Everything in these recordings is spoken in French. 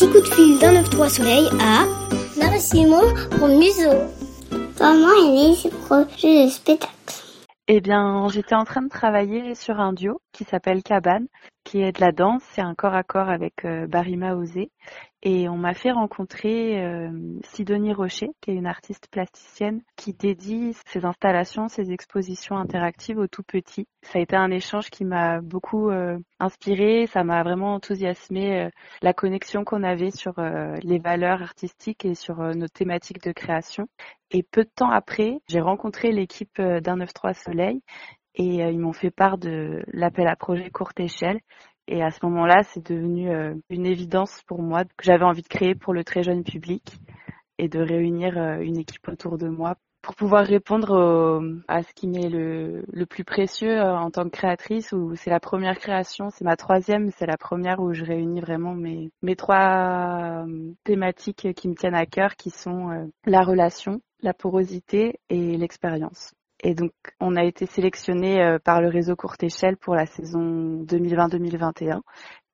petit coup de fil d'un 9-3 soleil à Marie-Simon pour Museau. Comment est né ce projet de spectacle? Eh bien, j'étais en train de travailler sur un duo qui s'appelle Cabane, qui est de la danse, c'est un corps à corps avec euh, Barima Osé. Et on m'a fait rencontrer euh, Sidonie Rocher, qui est une artiste plasticienne qui dédie ses installations, ses expositions interactives aux tout petits. Ça a été un échange qui m'a beaucoup euh, inspiré, ça m'a vraiment enthousiasmé la connexion qu'on avait sur les valeurs artistiques et sur nos thématiques de création. Et peu de temps après, j'ai rencontré l'équipe d'un 9-3 Soleil et ils m'ont fait part de l'appel à projet courte échelle et à ce moment-là, c'est devenu euh, une évidence pour moi que j'avais envie de créer pour le très jeune public et de réunir euh, une équipe autour de moi pour pouvoir répondre à ce qui m'est le, le, plus précieux euh, en tant que créatrice, où c'est la première création, c'est ma troisième, c'est la première où je réunis vraiment mes, mes trois thématiques qui me tiennent à cœur, qui sont la relation, la porosité et l'expérience. Et donc, on a été sélectionné euh, par le réseau Courte Échelle pour la saison 2020-2021.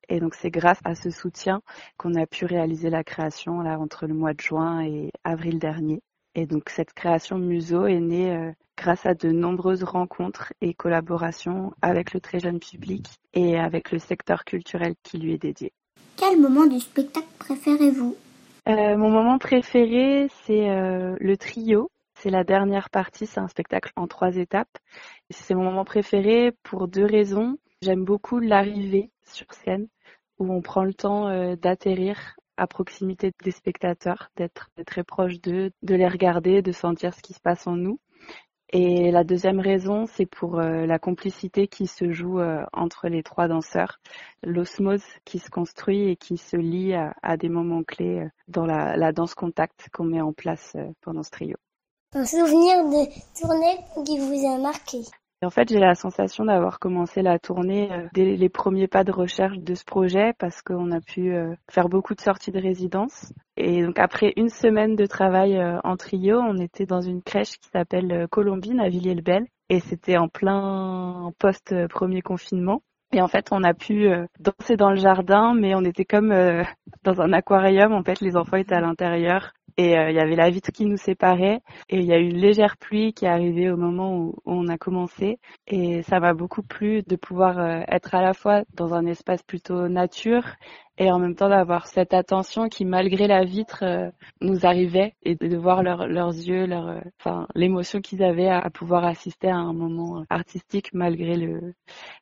Et donc, c'est grâce à ce soutien qu'on a pu réaliser la création là entre le mois de juin et avril dernier. Et donc, cette création Museau est née euh, grâce à de nombreuses rencontres et collaborations avec le très jeune public et avec le secteur culturel qui lui est dédié. Quel moment du spectacle préférez-vous? Euh, Mon moment préféré, c'est le trio c'est la dernière partie, c'est un spectacle en trois étapes. C'est mon moment préféré pour deux raisons. J'aime beaucoup l'arrivée sur scène où on prend le temps euh, d'atterrir à proximité des spectateurs, d'être très proche d'eux, de les regarder, de sentir ce qui se passe en nous. Et la deuxième raison, c'est pour euh, la complicité qui se joue euh, entre les trois danseurs, l'osmose qui se construit et qui se lie à, des moments clés dans la danse contact qu'on met en place pendant ce trio. Un souvenir de tournée qui vous a marqué en fait, j'ai la sensation d'avoir commencé la tournée euh, dès les premiers pas de recherche de ce projet parce qu'on a pu euh, faire beaucoup de sorties de résidence. Et donc après une semaine de travail euh, en trio, on était dans une crèche qui s'appelle Colombine à Villiers-le-Bel et c'était en plein post-premier confinement. Et en fait, on a pu danser dans le jardin, mais on était comme dans un aquarium. En fait, les enfants étaient à l'intérieur et euh, il y avait la vitre qui nous séparait. Et il y a eu une légère pluie qui est arrivée au moment où, on a commencé. Et ça m'a beaucoup plu de pouvoir euh, être à la fois dans un espace plutôt nature et en même temps d'avoir cette attention qui malgré la vitre euh, nous arrivait et de voir leurs yeux leur enfin l'émotion qu'ils avaient à, pouvoir assister à un moment artistique malgré le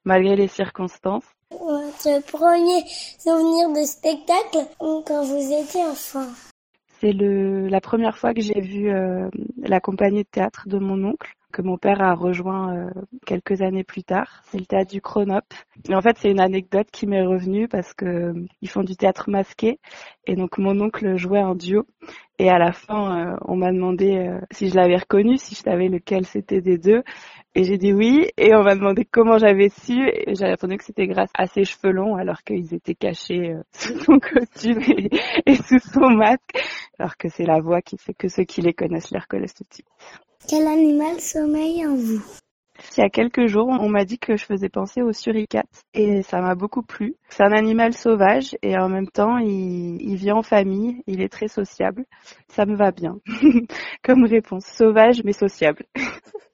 malgré les circonstances. Votre premier souvenir de spectacle quand vous étiez enfant? C'est la première fois que j'ai vu euh, la compagnie de théâtre de mon oncle que mon père a rejoint euh, quelques années plus tard. C'est le théâtre du Chronop. Et en fait, c'est une anecdote qui m'est revenue parce que euh, ils font du théâtre masqué et donc mon oncle jouait un duo et à la fin, on m'a demandé si je l'avais reconnu, si je savais lequel c'était des deux. Et j'ai dit oui, et on m'a demandé comment j'avais su, et j'ai répondu que c'était grâce à ses cheveux longs, alors qu'ils étaient cachés euh, sous son costume et, sous son masque, alors que c'est la voix qui fait que ceux qui les connaissent les reconnaissent tout de suite. Quel animal sommeille en vous? Il y a quelques jours, on m'a dit que je faisais penser au suricate et ça m'a beaucoup plu. C'est un animal sauvage et en même temps, il, il vit en famille, il est très sociable. Ça me va bien comme réponse. Sauvage mais sociable.